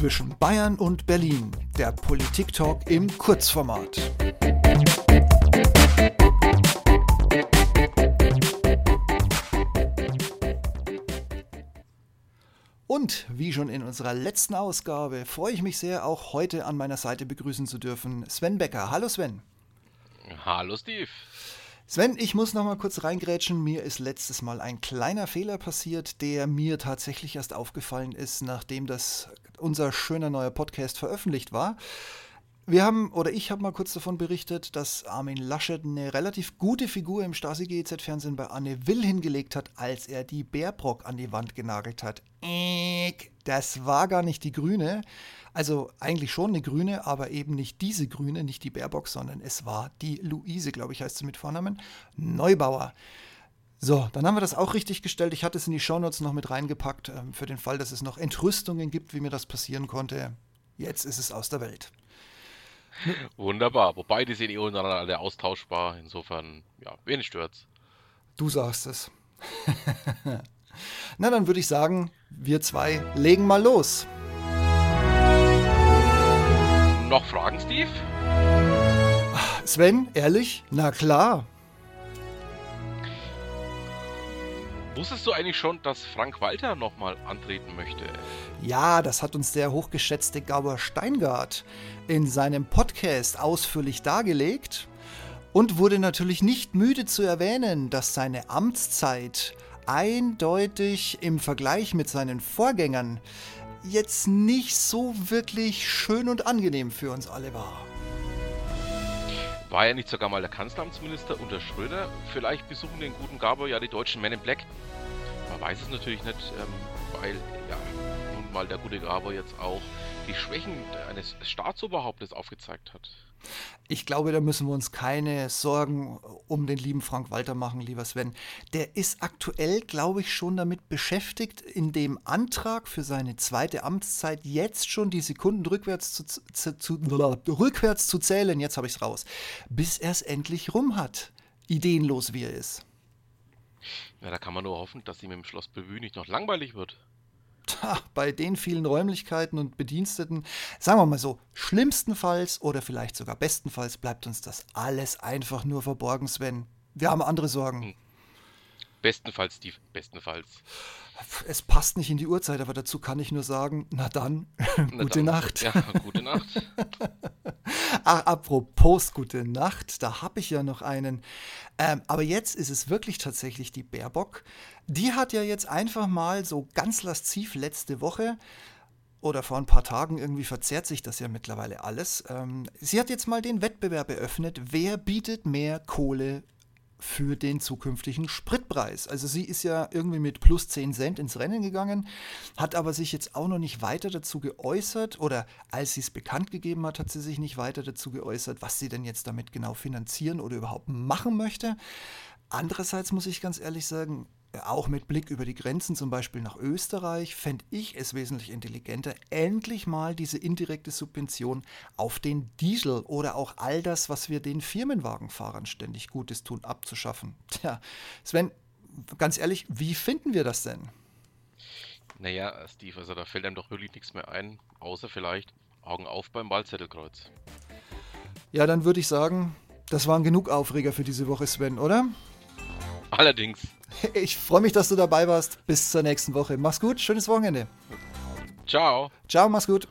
zwischen Bayern und Berlin. Der Politik-Talk im Kurzformat. Und wie schon in unserer letzten Ausgabe freue ich mich sehr, auch heute an meiner Seite begrüßen zu dürfen Sven Becker. Hallo Sven. Hallo Steve. Sven, ich muss noch mal kurz reingrätschen. Mir ist letztes Mal ein kleiner Fehler passiert, der mir tatsächlich erst aufgefallen ist, nachdem das unser schöner neuer Podcast veröffentlicht war. Wir haben, oder ich habe mal kurz davon berichtet, dass Armin Laschet eine relativ gute Figur im Stasi-GZ-Fernsehen bei Anne Will hingelegt hat, als er die Baerbrock an die Wand genagelt hat. Das war gar nicht die Grüne. Also eigentlich schon eine Grüne, aber eben nicht diese Grüne, nicht die Baerbock, sondern es war die Luise, glaube ich, heißt sie mit Vornamen, Neubauer. So, dann haben wir das auch richtig gestellt. Ich hatte es in die Shownotes noch mit reingepackt, äh, für den Fall, dass es noch Entrüstungen gibt, wie mir das passieren konnte. Jetzt ist es aus der Welt. Wunderbar. Wobei die sind eh untereinander alle austauschbar. Insofern, ja, wenig stört's. Du sagst es. Na, dann würde ich sagen, wir zwei legen mal los. Noch Fragen, Steve? Sven, ehrlich? Na klar. Wusstest du eigentlich schon, dass Frank Walter nochmal antreten möchte? Ja, das hat uns der hochgeschätzte Gauer Steingart in seinem Podcast ausführlich dargelegt und wurde natürlich nicht müde zu erwähnen, dass seine Amtszeit eindeutig im Vergleich mit seinen Vorgängern jetzt nicht so wirklich schön und angenehm für uns alle war. War er nicht sogar mal der Kanzleramtsminister unter Schröder? Vielleicht besuchen den guten Gabor ja die deutschen Men in Black. Man weiß es natürlich nicht, ähm, weil ja nun mal der gute Gabor jetzt auch die Schwächen eines Staatsoberhauptes aufgezeigt hat. Ich glaube, da müssen wir uns keine Sorgen um den lieben Frank Walter machen, lieber Sven. Der ist aktuell, glaube ich, schon damit beschäftigt, in dem Antrag für seine zweite Amtszeit jetzt schon die Sekunden rückwärts zu, zu, zu rückwärts zu zählen. Jetzt habe ich es raus. Bis er es endlich rum hat. Ideenlos wie er ist. Ja, da kann man nur hoffen, dass ihm im Schloss Bellevue nicht noch langweilig wird bei den vielen Räumlichkeiten und Bediensteten, sagen wir mal so, schlimmstenfalls oder vielleicht sogar bestenfalls bleibt uns das alles einfach nur verborgen, Sven. Wir haben andere Sorgen. Hm. Bestenfalls, Steve, bestenfalls. Es passt nicht in die Uhrzeit, aber dazu kann ich nur sagen, na dann, na gute dann. Nacht. Ja, gute Nacht. Ach, apropos gute Nacht, da habe ich ja noch einen. Ähm, aber jetzt ist es wirklich tatsächlich die Baerbock. Die hat ja jetzt einfach mal so ganz lasziv letzte Woche oder vor ein paar Tagen irgendwie verzerrt sich das ja mittlerweile alles. Ähm, sie hat jetzt mal den Wettbewerb eröffnet, wer bietet mehr Kohle für den zukünftigen Spritpreis. Also sie ist ja irgendwie mit plus 10 Cent ins Rennen gegangen, hat aber sich jetzt auch noch nicht weiter dazu geäußert oder als sie es bekannt gegeben hat, hat sie sich nicht weiter dazu geäußert, was sie denn jetzt damit genau finanzieren oder überhaupt machen möchte. Andererseits muss ich ganz ehrlich sagen, auch mit Blick über die Grenzen, zum Beispiel nach Österreich, fände ich es wesentlich intelligenter, endlich mal diese indirekte Subvention auf den Diesel oder auch all das, was wir den Firmenwagenfahrern ständig Gutes tun, abzuschaffen. Tja, Sven, ganz ehrlich, wie finden wir das denn? Naja, Steve, also da fällt einem doch wirklich nichts mehr ein, außer vielleicht Augen auf beim Wahlzettelkreuz. Ja, dann würde ich sagen, das waren genug Aufreger für diese Woche, Sven, oder? Allerdings. Ich freue mich, dass du dabei warst. Bis zur nächsten Woche. Mach's gut, schönes Wochenende. Ciao. Ciao, mach's gut.